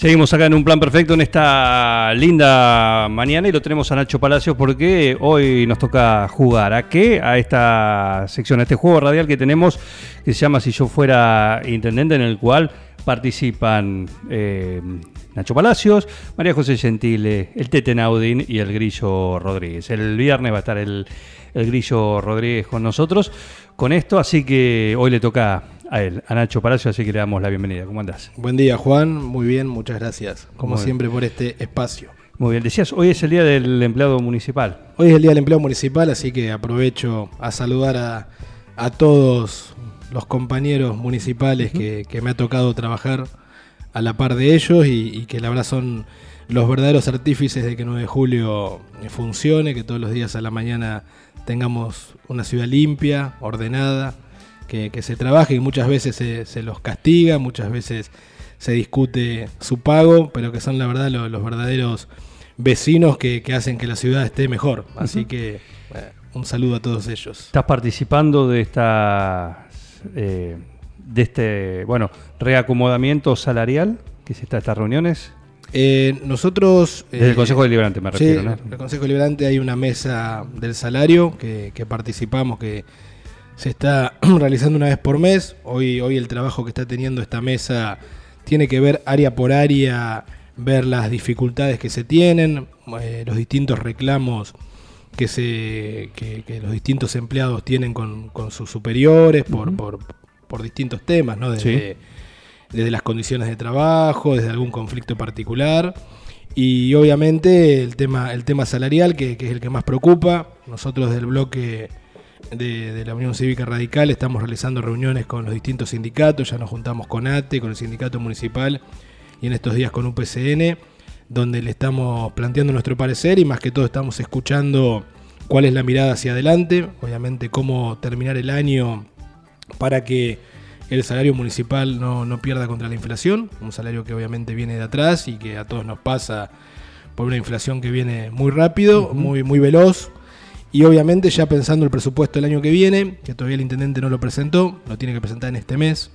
Seguimos acá en un plan perfecto en esta linda mañana y lo tenemos a Nacho Palacios porque hoy nos toca jugar. ¿A qué? A esta sección, a este juego radial que tenemos que se llama Si yo fuera intendente, en el cual participan eh, Nacho Palacios, María José Gentile, el Tete Naudín y el Grillo Rodríguez. El viernes va a estar el Grillo Rodríguez con nosotros con esto, así que hoy le toca a él, a Nacho Palacios, así que le damos la bienvenida. ¿Cómo andás? Buen día, Juan. Muy bien, muchas gracias, como Muy bien. siempre, por este espacio. Muy bien, decías, hoy es el día del empleado municipal. Hoy es el Día del Empleo Municipal, así que aprovecho a saludar a, a todos los compañeros municipales que, que me ha tocado trabajar a la par de ellos y, y que la verdad son los verdaderos artífices de que 9 de julio funcione, que todos los días a la mañana tengamos una ciudad limpia, ordenada, que, que se trabaje y muchas veces se, se los castiga, muchas veces se discute su pago, pero que son la verdad lo- los, verdaderos vecinos que, que hacen que la ciudad esté mejor. Así que un saludo a todos ellos. ¿Estás participando de esta eh, de este bueno reacomodamiento salarial que se está estas reuniones? Eh, nosotros... Desde el eh, Consejo Deliberante me Sí, refiero, ¿no? el Consejo Liberante hay una mesa del salario que, que participamos, que se está realizando una vez por mes. Hoy, hoy el trabajo que está teniendo esta mesa tiene que ver área por área, ver las dificultades que se tienen, eh, los distintos reclamos que, se, que, que los distintos empleados tienen con, con sus superiores por, por, por distintos temas, ¿no? Desde, desde las condiciones de trabajo, desde algún conflicto particular. Y obviamente el tema, el tema salarial, que, que es el que más preocupa. Nosotros del bloque de, de la Unión Cívica Radical estamos realizando reuniones con los distintos sindicatos, ya nos juntamos con ATE, con el sindicato municipal y en estos días con UPCN, donde le estamos planteando nuestro parecer y más que todo estamos escuchando cuál es la mirada hacia adelante, obviamente cómo terminar el año para que el salario municipal no, no pierda contra la inflación, un salario que obviamente viene de atrás y que a todos nos pasa por una inflación que viene muy rápido, muy, muy veloz. Y obviamente ya pensando el presupuesto del año que viene, que todavía el intendente no lo presentó, lo tiene que presentar en este mes.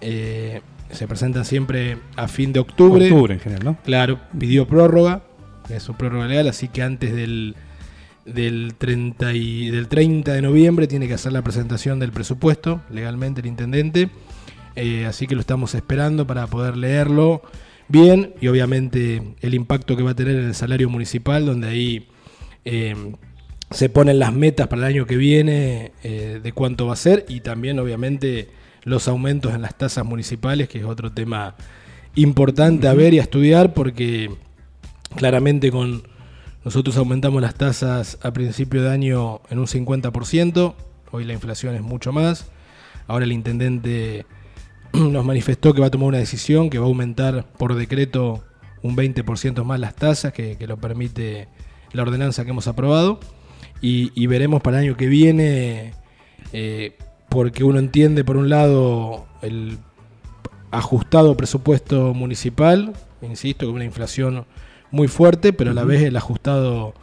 Eh, se presentan siempre a fin de octubre. Octubre en general, ¿no? Claro, pidió prórroga, es su prórroga legal, así que antes del, del, 30 y, del 30 de noviembre tiene que hacer la presentación del presupuesto legalmente el intendente. Eh, así que lo estamos esperando para poder leerlo bien y obviamente el impacto que va a tener en el salario municipal, donde ahí eh, se ponen las metas para el año que viene eh, de cuánto va a ser y también obviamente los aumentos en las tasas municipales, que es otro tema importante a ver y a estudiar porque claramente con nosotros aumentamos las tasas a principio de año en un 50%, hoy la inflación es mucho más, ahora el intendente nos manifestó que va a tomar una decisión que va a aumentar por decreto un 20% más las tasas, que, que lo permite la ordenanza que hemos aprobado, y, y veremos para el año que viene, eh, porque uno entiende por un lado el ajustado presupuesto municipal, insisto, con una inflación muy fuerte, pero a la vez el ajustado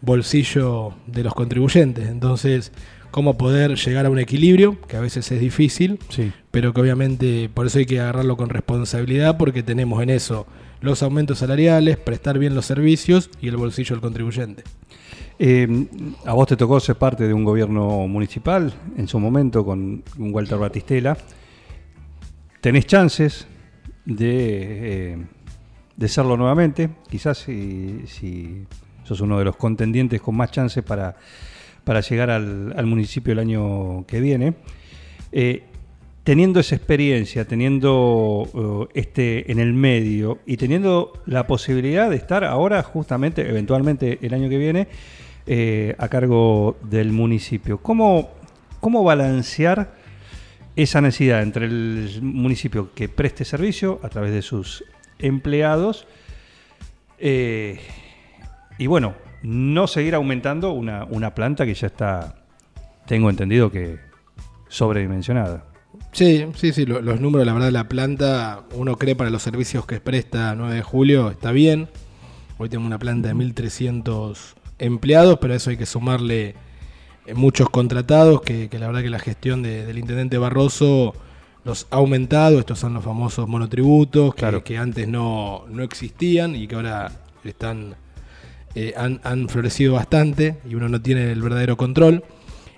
bolsillo de los contribuyentes. Entonces, cómo poder llegar a un equilibrio, que a veces es difícil, Sí. pero que obviamente por eso hay que agarrarlo con responsabilidad, porque tenemos en eso los aumentos salariales, prestar bien los servicios y el bolsillo del contribuyente. Eh, a vos te tocó ser parte de un gobierno municipal en su momento con Walter Batistela. Tenés chances de, eh, de serlo nuevamente. Quizás si, si sos uno de los contendientes con más chances para, para llegar al, municipio el año que viene. Eh, teniendo esa experiencia, teniendo eh, este en el medio y teniendo la posibilidad de estar ahora, justamente, eventualmente el año que viene, eh, a cargo del municipio, ¿cómo, cómo balancear esa necesidad entre el municipio que preste servicio a través de sus empleados y bueno, no seguir aumentando una, una planta que ya está, tengo entendido que sobredimensionada. Sí, sí, sí, lo- los números, la verdad, de la planta, uno cree para los servicios que presta 9 de julio, está bien. Hoy tenemos una planta de 1.300 empleados, pero a eso hay que sumarle eh, muchos contratados, que, que la verdad que la gestión de- del intendente Barroso los ha aumentado. Estos son los famosos monotributos, que, Claro. que antes no, no existían y que ahora están eh, han, florecido bastante y uno no tiene el verdadero control.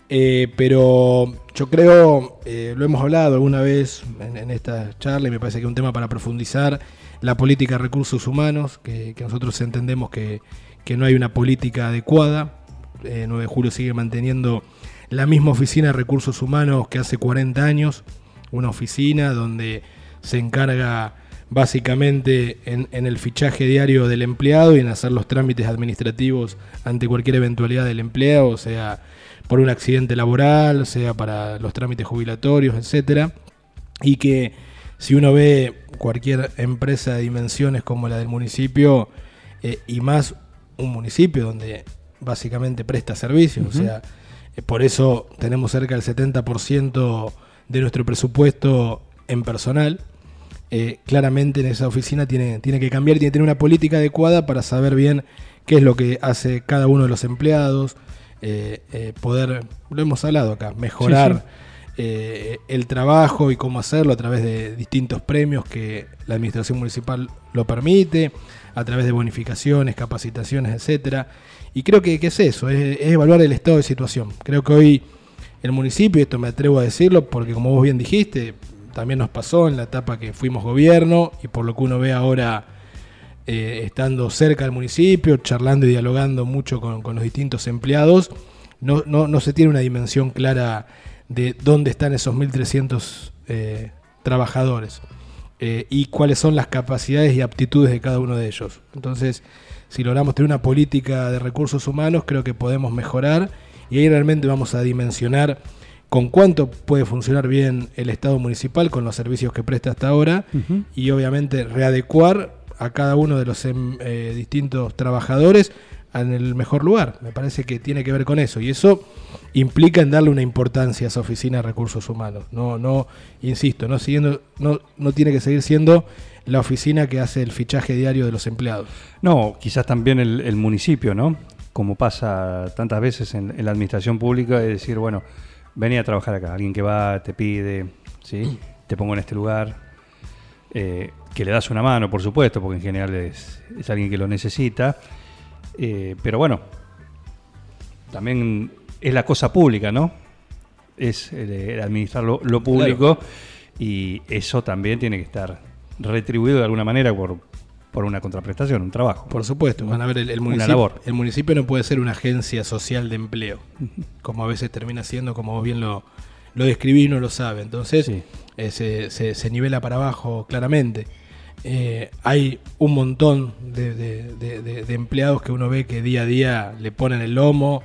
Eh, pero yo creo, eh, lo hemos hablado alguna vez en, en esta charla y me parece que es un tema para profundizar, la política de recursos humanos, que, nosotros entendemos que, que no hay una política adecuada. Eh, 9 de julio sigue manteniendo la misma oficina de recursos humanos que hace 40 años, una oficina donde se encarga básicamente en, en el fichaje diario del empleado y en hacer los trámites administrativos ante cualquier eventualidad del empleado, sea, por un accidente laboral, sea para los trámites jubilatorios, etcétera, y que si uno ve cualquier empresa de dimensiones como la del municipio eh, y más un municipio donde básicamente presta servicios, o sea, eh, por eso tenemos cerca del 70% de nuestro presupuesto en personal. Eh, claramente en esa oficina tiene, tiene que cambiar, tiene que tener una política adecuada para saber bien qué es lo que hace cada uno de los empleados, eh, eh, poder, lo hemos hablado acá, mejorar el trabajo y cómo hacerlo a través de distintos premios que la administración municipal lo permite, a través de bonificaciones, capacitaciones, etcétera. Y creo que, que es eso, es, es evaluar el estado de situación. Creo que hoy el municipio, y esto me atrevo a decirlo, porque como vos bien dijiste, también nos pasó en la etapa que fuimos gobierno y por lo que uno ve ahora eh, estando cerca del municipio, charlando y dialogando mucho con, con los distintos empleados, no, no, no se tiene una dimensión clara de dónde están esos 1.300 eh, trabajadores eh, y cuáles son las capacidades y aptitudes de cada uno de ellos. Entonces, si logramos tener una política de recursos humanos, creo que podemos mejorar y ahí realmente vamos a dimensionar con cuánto puede funcionar bien el Estado municipal con los servicios que presta hasta ahora y obviamente readecuar a cada uno de los em, eh, distintos trabajadores en el mejor lugar. Me parece que tiene que ver con eso y eso implica en darle una importancia a esa oficina de recursos humanos. No, no, insisto, no siguiendo, no, no tiene que seguir siendo la oficina que hace el fichaje diario de los empleados. No, quizás también el, el municipio, ¿no? Como pasa tantas veces en, en la administración pública, es decir, bueno, vení a trabajar acá, alguien que va, te pide, ¿sí? Te pongo en este lugar, eh, que le das una mano, por supuesto, porque en general es, es alguien que lo necesita, eh, pero bueno, también es la cosa pública, ¿no? Es el, el administrar lo, lo público y eso también tiene que estar retribuido de alguna manera por, por una contraprestación, un trabajo. Por supuesto, van a ver, el, el Una municipio, labor. el municipio no puede ser una agencia social de empleo, como a veces termina siendo, como vos bien lo, lo describís, no lo sabe. Entonces, Sí. eh, se, se- se nivela para abajo claramente. Eh, hay un montón de, de- de- de- de empleados que uno ve que día a día le ponen el lomo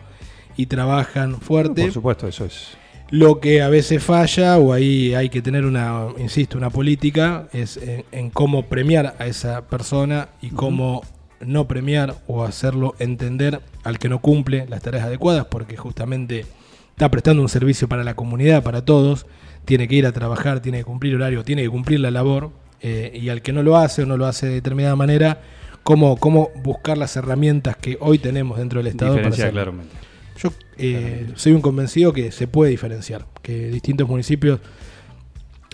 y trabajan fuerte. Por supuesto, eso es. Lo que a veces falla, o ahí hay que tener una, insisto, una política, es en, en cómo premiar a esa persona y cómo no premiar o hacerlo entender al que no cumple las tareas adecuadas, porque justamente está prestando un servicio para la comunidad, para todos, tiene que ir a trabajar, tiene que cumplir horario, tiene que cumplir la labor, eh, y al que no lo hace o no lo hace de determinada manera, cómo, cómo buscar las herramientas que hoy tenemos dentro del Estado para hacerlo. claramente. Yo eh, soy un convencido que se puede diferenciar, que distintos municipios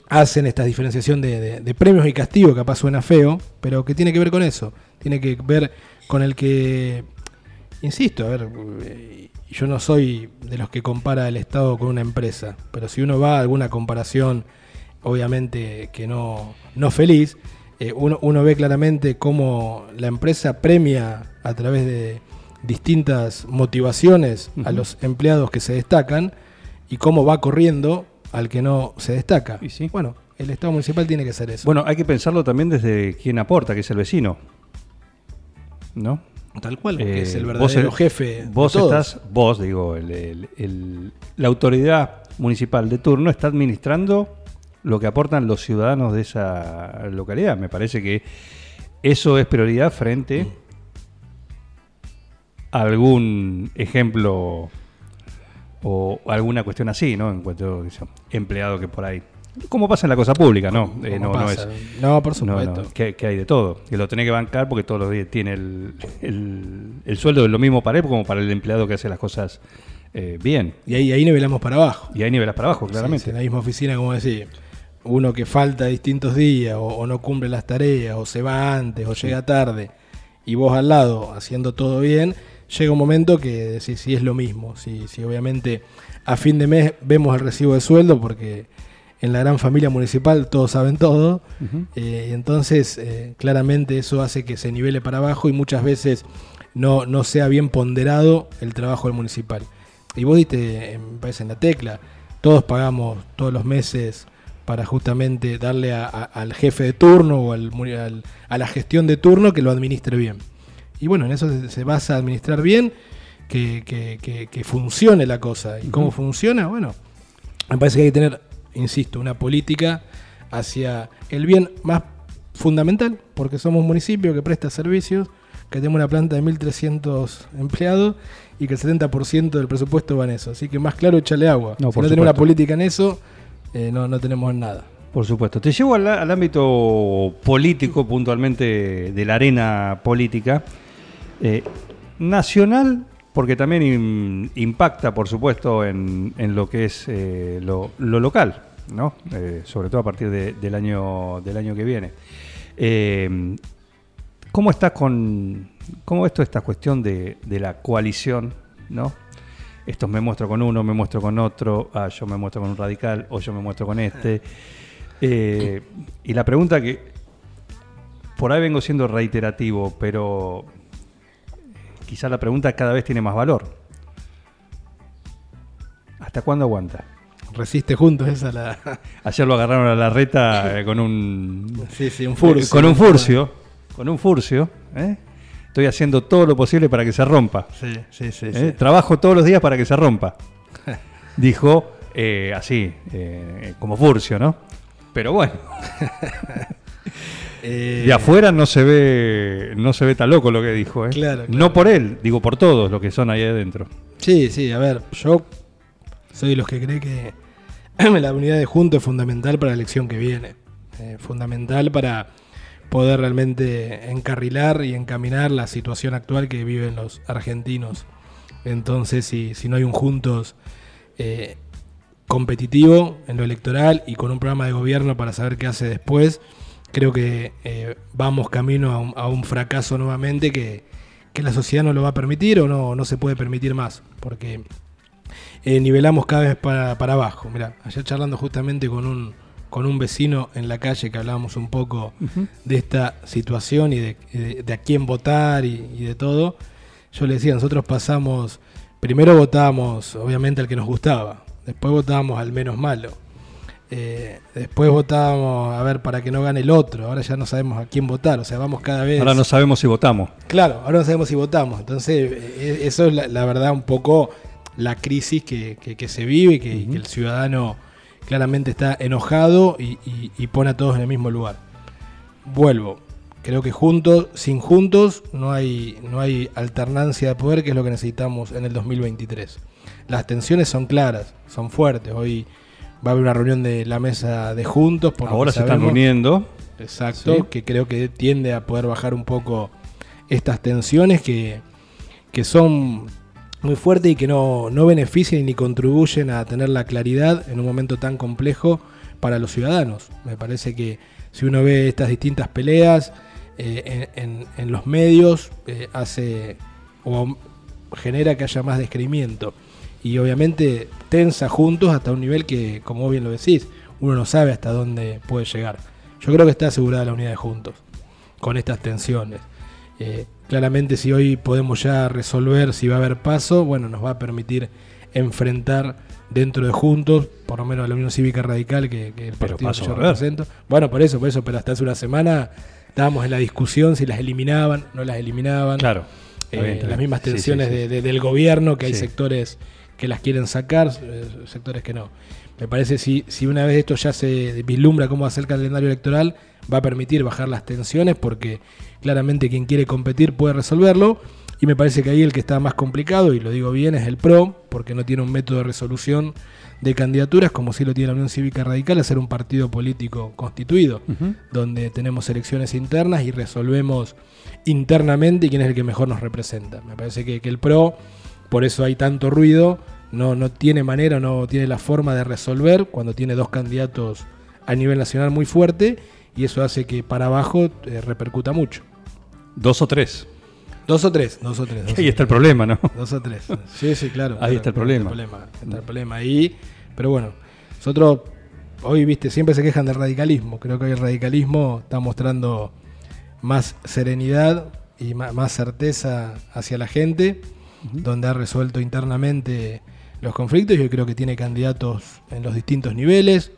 hacen esta diferenciación de, de- de premios y castigos, capaz suena feo, pero que tiene que ver con eso, tiene que ver con el que, insisto, a ver, eh, yo no soy de los que compara el Estado con una empresa, pero si uno va a alguna comparación, obviamente que no, no feliz, eh, uno, uno ve claramente cómo la empresa premia a través de distintas motivaciones a los empleados que se destacan y cómo va corriendo al que no se destaca. Y sí. Bueno, el Estado municipal tiene que hacer eso. Bueno, hay que pensarlo también desde quien aporta, que es el vecino. ¿No? tal cual, Eh, es el vos verdadero jefe. de Vos todos. estás, vos digo, el- el- el- la autoridad municipal de turno está administrando lo que aportan los ciudadanos de esa localidad. Me parece que eso es prioridad frente a algún ejemplo o alguna cuestión así, ¿no? En cuanto a empleado que por ahí. Como pasa en la cosa pública, ¿no? Eh, no, no es. No, por supuesto. no, que, que hay de todo. Que lo tenés que bancar porque todos los días tiene el, el, el sueldo de lo mismo para él como para el empleado que hace las cosas eh, bien. Y ahí, ahí nivelamos para abajo. Y ahí nivelas para abajo, claramente. sí, en la misma oficina, como decía, uno que falta distintos días, o, o no cumple las tareas, o se va antes, o llega tarde, y vos al lado haciendo todo bien, llega un momento que decís si es lo mismo. Si, si obviamente a fin de mes vemos el recibo de sueldo, porque en la gran familia municipal todos saben todo, eh, y entonces eh, claramente eso hace que se nivele para abajo y muchas veces no, no sea bien ponderado el trabajo del municipal. Y vos diste, eh, me parece, en la tecla, todos pagamos todos los meses para justamente darle a- a- al jefe de turno o al, al- a la gestión de turno que lo administre bien. Y bueno, en eso se, se basa administrar bien, que, que- que- que funcione la cosa. ¿Y cómo funciona? Bueno, me parece que hay que tener, insisto, una política hacia el bien más fundamental, porque somos un municipio que presta servicios, que tenemos una planta de 1.300 empleados y que el 70% del presupuesto va en eso. Así que más claro, échale agua. No, si no tenemos una política en eso, eh, no, no tenemos nada. Por supuesto. Te llevo al, al ámbito político, puntualmente de la arena política. Eh, nacional, porque también im- impacta, por supuesto, en, en lo que es eh, lo, lo local, ¿no? Eh, sobre todo a partir de- del, año, del año que viene. Eh, ¿Cómo estás con. ¿Cómo ves toda esta cuestión de, de la coalición, ¿no? Estos me muestro con uno, me muestro con otro, ah, yo me muestro con un radical, o yo me muestro con este. Y la pregunta que por ahí vengo siendo reiterativo, pero quizá la pregunta cada vez tiene más valor. ¿Hasta cuándo aguanta? Resiste juntos esa la... Ayer lo agarraron a la reta eh, con un sí, sí, un furcio. eh, con un furcio, con un furcio. ¿eh? Estoy haciendo todo lo posible para que se rompa. Sí, sí, sí. ¿eh? sí. Trabajo todos los días para que se rompa. Dijo eh, así, como furcio, ¿no? Pero bueno, Eh, de afuera no se ve no se ve tan loco lo que dijo. ¿eh? Claro, claro. No por él, digo por todos los que son ahí adentro. Sí, sí, a ver, yo soy de los que cree que la unidad de junto es fundamental para la elección que viene. Eh, fundamental para poder realmente encarrilar y encaminar la situación actual que viven los argentinos. Entonces, si, si no hay un juntos eh, competitivo en lo electoral y con un programa de gobierno para saber qué hace después, creo que eh, vamos camino a un, a un fracaso nuevamente que, que la sociedad no lo va a permitir o no, no se puede permitir más, porque eh, nivelamos cada vez para, para abajo. Mira, ayer charlando justamente con un, con un vecino en la calle que hablábamos un poco de esta situación y de, de- de a quién votar y, y de todo, yo le decía, nosotros pasamos, primero votábamos obviamente al que nos gustaba, después votábamos al menos malo. Eh, después votábamos a ver para que no gane el otro, ahora ya no sabemos a quién votar, o sea, vamos cada vez... Ahora no sabemos si votamos. Claro, ahora no sabemos si votamos. Entonces, eh, eso es la, la verdad un poco la crisis que, que- que se vive, que, que el ciudadano claramente está enojado y, y- y pone a todos en el mismo lugar. Vuelvo. Creo que juntos, sin juntos, no hay, no hay alternancia de poder, que es lo que necesitamos en el 2023. Las tensiones son claras, son fuertes. Hoy va a haber una reunión de la mesa de juntos. por Ahora se están sabemos. uniendo. Exacto, Sí. que creo que tiende a poder bajar un poco estas tensiones que, que son muy fuertes y que no, no benefician ni contribuyen a tener la claridad en un momento tan complejo para los ciudadanos. Me parece que si uno ve estas distintas peleas eh, en, en- en los medios, eh, hace o genera que haya más descreimiento. Y obviamente tensa juntos hasta un nivel que, como bien lo decís, uno no sabe hasta dónde puede llegar. Yo creo que está asegurada la unidad de juntos con estas tensiones. Eh, claramente si hoy podemos ya resolver si va a haber paso, bueno, nos va a permitir enfrentar dentro de Juntos, por lo menos a la Unión Cívica Radical, que, que el Pero partido que yo represento. Bueno, por eso, por eso, pero hasta hace una semana estábamos en la discusión si las eliminaban, no las eliminaban. Claro. Eh, bien, las mismas Sí, sí, tensiones sí. de- de- del gobierno, que hay sectores que las quieren sacar, eh, sectores que no. Me parece si, si una vez esto ya se vislumbra cómo va a ser el calendario electoral, va a permitir bajar las tensiones porque claramente quien quiere competir puede resolverlo. Y me parece que ahí el que está más complicado, y lo digo bien, es el PRO, porque no tiene un método de resolución de candidaturas como si lo tiene la Unión Cívica Radical, a ser un partido político constituido, donde tenemos elecciones internas y resolvemos internamente quién es el que mejor nos representa. Me parece que, que el PRO, por eso hay tanto ruido, no, no tiene manera, no tiene la forma de resolver cuando tiene dos candidatos a nivel nacional muy fuerte y eso hace que para abajo eh, repercuta mucho. Dos o tres. Dos o tres, dos o tres. dos Ahí o está el problema, ¿no? Dos o tres. Sí, sí, claro. Ahí está el problema. Está el problema ahí. Pero bueno, nosotros hoy, viste, siempre se quejan del radicalismo. Creo que hoy el radicalismo está mostrando más serenidad y más certeza hacia la gente, donde ha resuelto internamente los conflictos. Yo creo que tiene candidatos en los distintos niveles,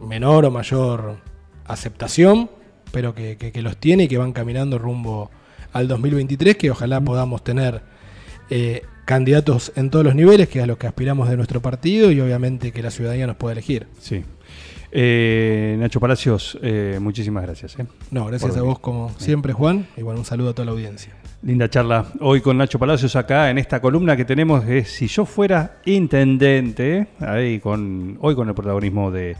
menor o mayor aceptación, pero que, que- que los tiene y que van caminando rumbo al 2023, que ojalá podamos tener eh, candidatos en todos los niveles, que es a los que aspiramos de nuestro partido y obviamente que la ciudadanía nos pueda elegir. Sí. Eh, Nacho Palacios, eh, muchísimas gracias. eh. No, gracias a vos como siempre, Juan, y bueno, un saludo a toda la audiencia. Linda charla hoy con Nacho Palacios acá en esta columna que tenemos de Si yo fuera intendente, ahí con, hoy con el protagonismo de,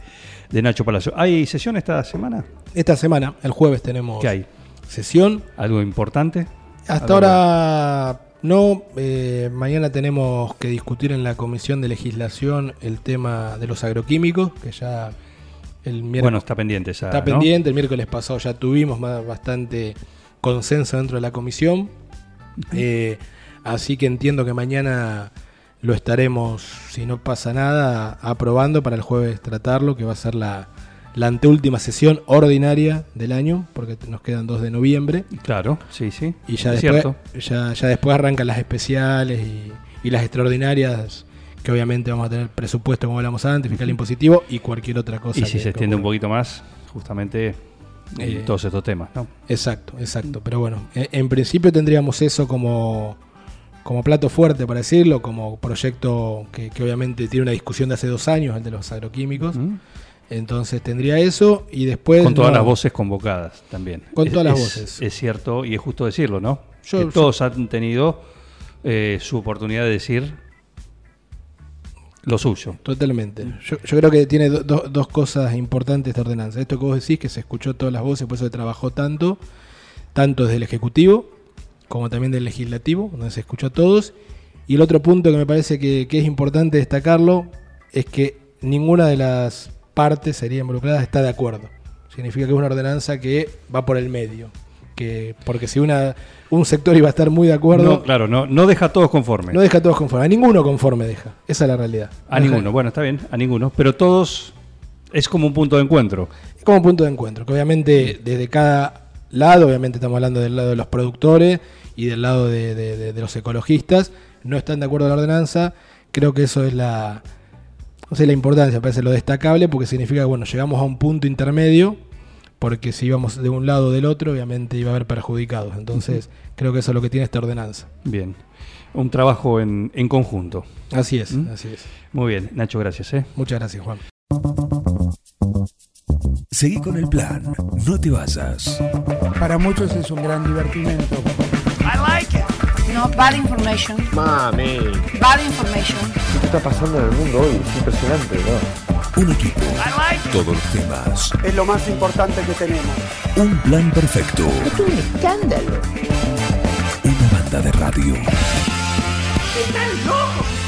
de Nacho Palacios. ¿Hay sesión esta semana? Esta semana, el jueves, tenemos ¿Qué hay? sesión. ¿Algo importante? Hasta ahora no, eh, mañana tenemos que discutir en la Comisión de Legislación el tema de los agroquímicos, que ya el miércoles Bueno, está pendiente esa. está ¿no? pendiente, el miércoles pasado ya tuvimos bastante consenso dentro de la comisión, Eh, así que entiendo que mañana lo estaremos, si no pasa nada, aprobando para el jueves tratarlo, que va a ser la, la anteúltima sesión ordinaria del año, porque nos quedan 2 de noviembre. Claro, sí, sí. Y ya Es después, ya, ya después arrancan las especiales y, y las extraordinarias, que obviamente vamos a tener presupuesto, como hablamos antes, fiscal impositivo y cualquier otra cosa. Y si se extiende un poquito más, justamente en Eh, todos estos temas, ¿no? Exacto, exacto. Pero bueno, en, en principio tendríamos eso como, como plato fuerte, para decirlo, como proyecto que, que obviamente tiene una discusión de hace dos años, el de los agroquímicos. ¿Mm? Entonces tendría eso y después... Con todas no, las voces convocadas también. Con Es- todas las es- voces. Es cierto y es justo decirlo, ¿no? Yo- que yo- todos han tenido eh, su oportunidad de decir lo suyo. Totalmente. Yo, yo creo que tiene do- do- dos cosas importantes esta ordenanza. Esto que vos decís, que se escuchó todas las voces, por eso se trabajó tanto, tanto desde el Ejecutivo como también del Legislativo, donde se escuchó a todos. Y el otro punto que me parece que, que es importante destacarlo es que ninguna de las partes sería involucradas está de acuerdo. Significa que es una ordenanza que va por el medio. Que, porque si una, un sector iba a estar muy de acuerdo, No, claro, no, no deja a todos conformes. no deja a todos conformes. A ninguno conforme deja. Esa es la realidad. a Deja- ninguno, bueno, está bien, a ninguno. Pero todos es como un punto de encuentro. como punto de encuentro, que obviamente desde cada lado, obviamente estamos hablando del lado de los productores y del lado de, de- de- de los ecologistas, no están de acuerdo con la ordenanza, creo que eso es la, no sé, la importancia, parece lo destacable, porque significa que bueno, llegamos a un punto intermedio, porque si íbamos de un lado o del otro, obviamente iba a haber perjudicados, entonces creo que eso es lo que tiene esta ordenanza. Bien. Un trabajo en, en conjunto. Así es, ¿Mm? así es. Muy bien, Nacho, gracias. ¿eh? Muchas gracias, Juan. Seguí con el plan. No te vayas. Para muchos es un gran divertimento. No bad information. Mami, Bad information. ¿qué está pasando en el mundo hoy? Es impresionante, ¿no? Un equipo. Todos los temas. Es lo más importante que tenemos. Un plan perfecto. Es un escándalo. Una banda de radio. ¡Están locos!